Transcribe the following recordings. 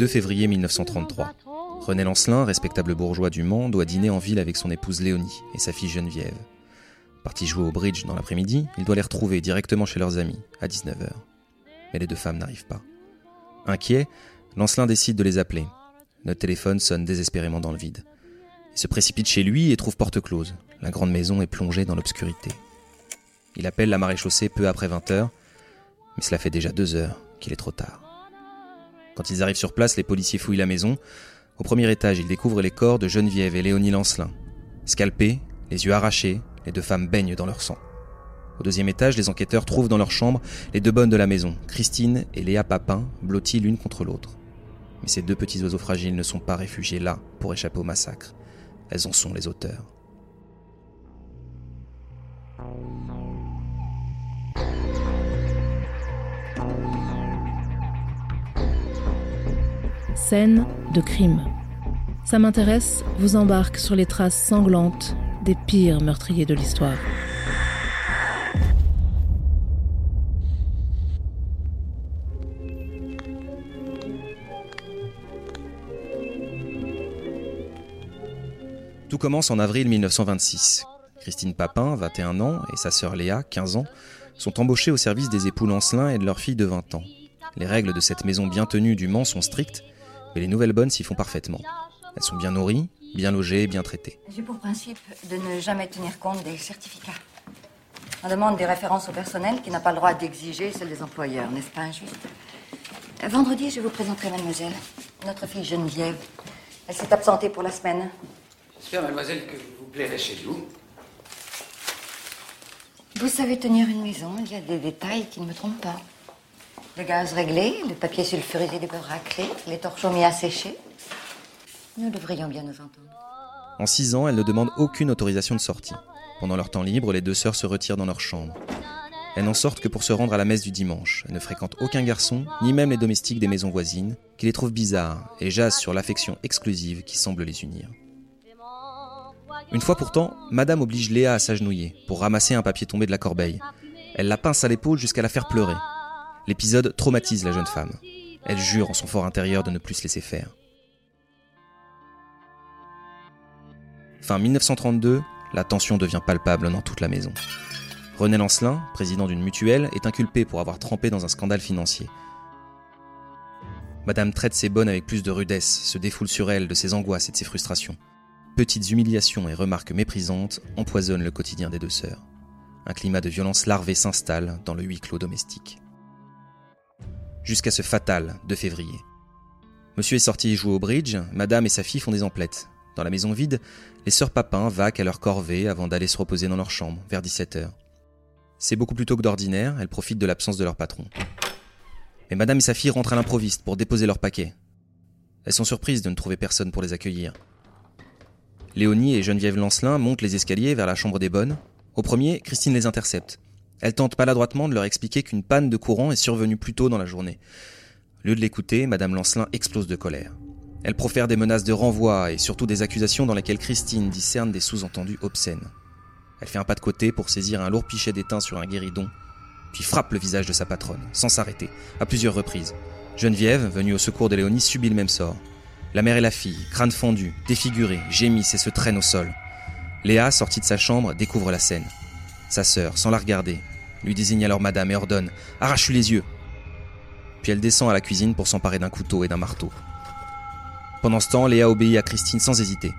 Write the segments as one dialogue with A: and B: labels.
A: 2 février 1933. René Lancelin, respectable bourgeois du Mans, doit dîner en ville avec son épouse Léonie et sa fille Geneviève. Parti jouer au bridge dans l'après-midi, il doit les retrouver directement chez leurs amis, à 19h. Mais les deux femmes n'arrivent pas. Inquiet, Lancelin décide de les appeler. Notre téléphone sonne désespérément dans le vide. Il se précipite chez lui et trouve porte close. La grande maison est plongée dans l'obscurité. Il appelle la maréchaussée peu après 20h, mais cela fait déjà deux heures qu'il est trop tard. Quand ils arrivent sur place, les policiers fouillent la maison. Au premier étage, ils découvrent les corps de Geneviève et Léonie Lancelin. Scalpés, les yeux arrachés, les deux femmes baignent dans leur sang. Au deuxième étage, les enquêteurs trouvent dans leur chambre les deux bonnes de la maison, Christine et Léa Papin, blotties l'une contre l'autre. Mais ces deux petits oiseaux fragiles ne sont pas réfugiés là pour échapper au massacre. Elles en sont les auteurs.
B: Scène de crime. Ça m'intéresse, vous embarque sur les traces sanglantes des pires meurtriers de l'histoire.
A: Tout commence en avril 1926. Christine Papin, 21 ans, et sa sœur Léa, 15 ans, sont embauchées au service des époux Lancelin et de leur fille de 20 ans. Les règles de cette maison bien tenue du Mans sont strictes, mais les nouvelles bonnes s'y font parfaitement. Elles sont bien nourries, bien logées, bien traitées.
C: J'ai pour principe de ne jamais tenir compte des certificats. On demande des références au personnel qui n'a pas le droit d'exiger celles des employeurs, n'est-ce pas injuste Vendredi, je vous présenterai mademoiselle, notre fille Geneviève. Elle s'est absentée pour la semaine.
D: J'espère, mademoiselle, que vous plairez chez vous.
C: Vous savez tenir une maison, il y a des détails qui ne me trompent pas. Le gaz réglé, le papier sulfurisé du beurre raclé, les torchons mis à sécher. Nous devrions bien nous entendre.
A: En six ans, elles ne demandent aucune autorisation de sortie. Pendant leur temps libre, les deux sœurs se retirent dans leur chambre. Elles n'en sortent que pour se rendre à la messe du dimanche. Elles ne fréquentent aucun garçon, ni même les domestiques des maisons voisines, qui les trouvent bizarres et jasent sur l'affection exclusive qui semble les unir. Une fois pourtant, Madame oblige Léa à s'agenouiller pour ramasser un papier tombé de la corbeille. Elle la pince à l'épaule jusqu'à la faire pleurer. L'épisode traumatise la jeune femme. Elle jure en son fort intérieur de ne plus se laisser faire. Fin 1932, la tension devient palpable dans toute la maison. René Lancelin, président d'une mutuelle, est inculpé pour avoir trempé dans un scandale financier. Madame traite ses bonnes avec plus de rudesse, se défoule sur elle de ses angoisses et de ses frustrations. Petites humiliations et remarques méprisantes empoisonnent le quotidien des deux sœurs. Un climat de violence larvée s'installe dans le huis clos domestique. Jusqu'à ce fatal 2 février. Monsieur est sorti jouer au bridge, madame et sa fille font des emplettes. Dans la maison vide, les sœurs Papin vaquent à leur corvée avant d'aller se reposer dans leur chambre, vers 17h. C'est beaucoup plus tôt que d'ordinaire, elles profitent de l'absence de leur patron. Mais madame et sa fille rentrent à l'improviste pour déposer leur paquet. Elles sont surprises de ne trouver personne pour les accueillir. Léonie et Geneviève Lancelin montent les escaliers vers la chambre des bonnes. Au premier, Christine les intercepte. Elle tente maladroitement de leur expliquer qu'une panne de courant est survenue plus tôt dans la journée. Au lieu de l'écouter, Madame Lancelin explose de colère. Elle profère des menaces de renvoi et surtout des accusations dans lesquelles Christine discerne des sous-entendus obscènes. Elle fait un pas de côté pour saisir un lourd pichet d'étain sur un guéridon, puis frappe le visage de sa patronne, sans s'arrêter, à plusieurs reprises. Geneviève, venue au secours de Léonie, subit le même sort. La mère et la fille, crâne fendu, défigurées, gémissent et se traînent au sol. Léa, sortie de sa chambre, découvre la scène. Sa sœur, sans la regarder, lui désigne alors madame et ordonne Arrache-lui les yeux Puis elle descend à la cuisine pour s'emparer d'un couteau et d'un marteau. Pendant ce temps, Léa obéit à Christine sans hésiter.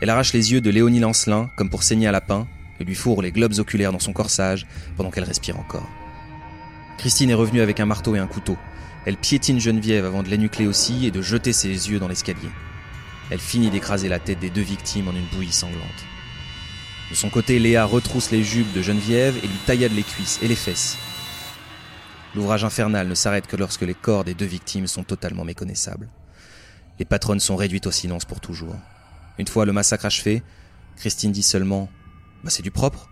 A: Elle arrache les yeux de Léonie Lancelin, comme pour saigner un lapin, et lui fourre les globes oculaires dans son corsage pendant qu'elle respire encore. Christine est revenue avec un marteau et un couteau. Elle piétine Geneviève avant de l'énucler aussi et de jeter ses yeux dans l'escalier. Elle finit d'écraser la tête des deux victimes en une bouillie sanglante. De son côté, Léa retrousse les jupes de Geneviève et lui taillade les cuisses et les fesses. L'ouvrage infernal ne s'arrête que lorsque les corps des deux victimes sont totalement méconnaissables. Les patronnes sont réduites au silence pour toujours. Une fois le massacre achevé, Christine dit seulement Bah c'est du propre.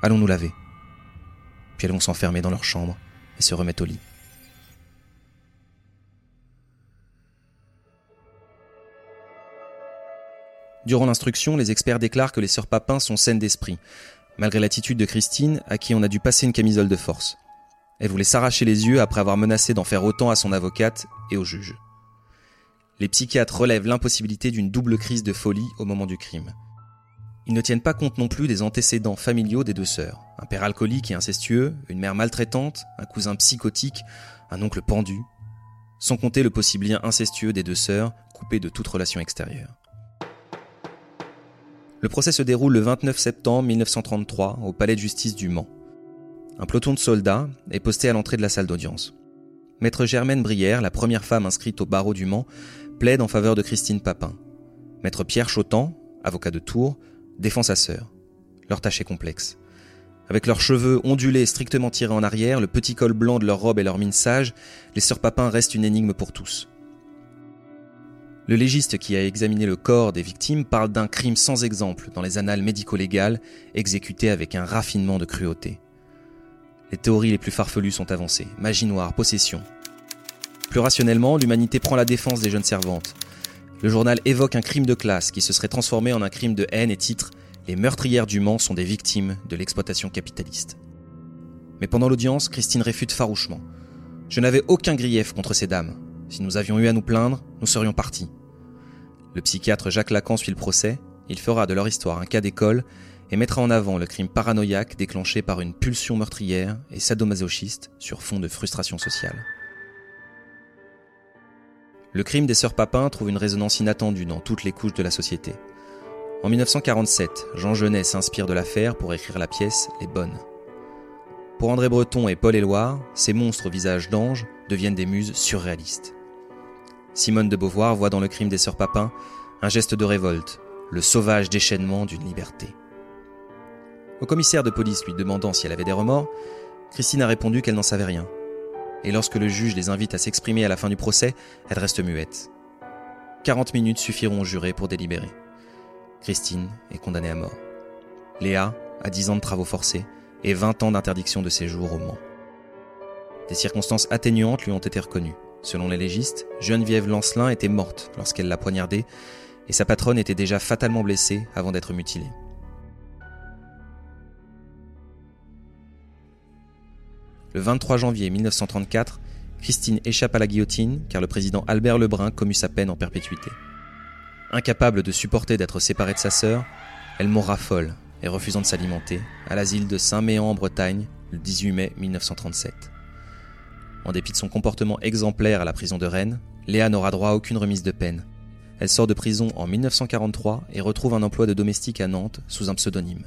A: Allons nous laver. Puis elles vont s'enfermer dans leur chambre et se remettre au lit. Durant l'instruction, les experts déclarent que les sœurs Papin sont saines d'esprit, malgré l'attitude de Christine, à qui on a dû passer une camisole de force. Elle voulait s'arracher les yeux après avoir menacé d'en faire autant à son avocate et au juge. Les psychiatres relèvent l'impossibilité d'une double crise de folie au moment du crime. Ils ne tiennent pas compte non plus des antécédents familiaux des deux sœurs. Un père alcoolique et incestueux, une mère maltraitante, un cousin psychotique, un oncle pendu, sans compter le possible lien incestueux des deux sœurs, coupé de toute relation extérieure. Le procès se déroule le 29 septembre 1933 au palais de justice du Mans. Un peloton de soldats est posté à l'entrée de la salle d'audience. Maître Germaine Brière, la première femme inscrite au barreau du Mans, plaide en faveur de Christine Papin. Maître Pierre Chotan, avocat de Tours, défend sa sœur. Leur tâche est complexe. Avec leurs cheveux ondulés et strictement tirés en arrière, le petit col blanc de leur robe et leur mine sage, les sœurs Papin restent une énigme pour tous. Le légiste qui a examiné le corps des victimes parle d'un crime sans exemple dans les annales médico-légales, exécuté avec un raffinement de cruauté. Les théories les plus farfelues sont avancées. Magie noire, possession. Plus rationnellement, l'humanité prend la défense des jeunes servantes. Le journal évoque un crime de classe qui se serait transformé en un crime de haine et titre Les meurtrières du Mans sont des victimes de l'exploitation capitaliste. Mais pendant l'audience, Christine réfute farouchement. Je n'avais aucun grief contre ces dames. Si nous avions eu à nous plaindre, nous serions partis. Le psychiatre Jacques Lacan suit le procès. Il fera de leur histoire un cas d'école et mettra en avant le crime paranoïaque déclenché par une pulsion meurtrière et sadomasochiste sur fond de frustration sociale. Le crime des sœurs Papin trouve une résonance inattendue dans toutes les couches de la société. En 1947, Jean Genet s'inspire de l'affaire pour écrire la pièce Les Bonnes. Pour André Breton et Paul Éloire, ces monstres au visage d'ange deviennent des muses surréalistes. Simone de Beauvoir voit dans le crime des sœurs Papin un geste de révolte, le sauvage déchaînement d'une liberté. Au commissaire de police lui demandant si elle avait des remords, Christine a répondu qu'elle n'en savait rien. Et lorsque le juge les invite à s'exprimer à la fin du procès, elle reste muette. 40 minutes suffiront au juré pour délibérer. Christine est condamnée à mort. Léa a 10 ans de travaux forcés et 20 ans d'interdiction de séjour au Mans. Des circonstances atténuantes lui ont été reconnues. Selon les légistes, Geneviève Lancelin était morte lorsqu'elle l'a poignardée et sa patronne était déjà fatalement blessée avant d'être mutilée. Le 23 janvier 1934, Christine échappe à la guillotine car le président Albert Lebrun commut sa peine en perpétuité. Incapable de supporter d'être séparée de sa sœur, elle mourra folle et refusant de s'alimenter à l'asile de Saint-Méan en Bretagne le 18 mai 1937. En dépit de son comportement exemplaire à la prison de Rennes, Léa n'aura droit à aucune remise de peine. Elle sort de prison en 1943 et retrouve un emploi de domestique à Nantes sous un pseudonyme.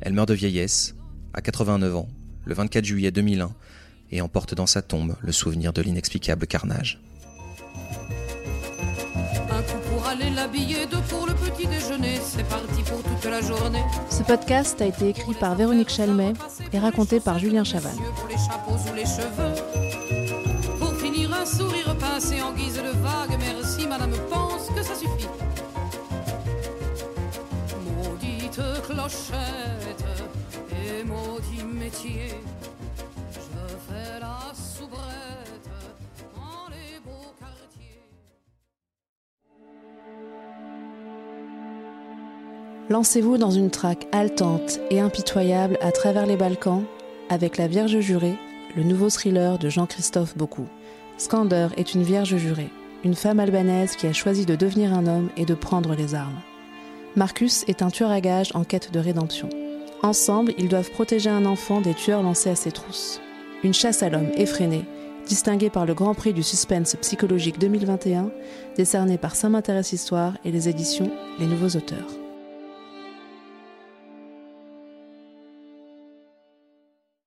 A: Elle meurt de vieillesse, à 89 ans, le 24 juillet 2001 et emporte dans sa tombe le souvenir de l'inexplicable carnage.
E: Un coup pour aller l'habiller, deux pour le petit déjeuner, c'est parti pour toute la journée.
B: Ce podcast a été écrit par Véronique Chalmet et raconté par Julien Chaval.
E: Pour les chapeaux ou les cheveux. Sourire pincé en guise de vague, merci madame pense que ça suffit. Maudite clochette et maudit métier, je fais la soubrette dans les beaux quartiers.
B: Lancez-vous dans une traque haletante et impitoyable à travers les Balkans avec La Vierge jurée, le nouveau thriller de Jean-Christophe Beaucoup. Skander est une vierge jurée, une femme albanaise qui a choisi de devenir un homme et de prendre les armes. Marcus est un tueur à gages en quête de rédemption. Ensemble, ils doivent protéger un enfant des tueurs lancés à ses trousses. Une chasse à l'homme effrénée, distinguée par le Grand Prix du suspense psychologique 2021, décerné par Ça m'intéresse Histoire et les éditions Les Nouveaux Auteurs.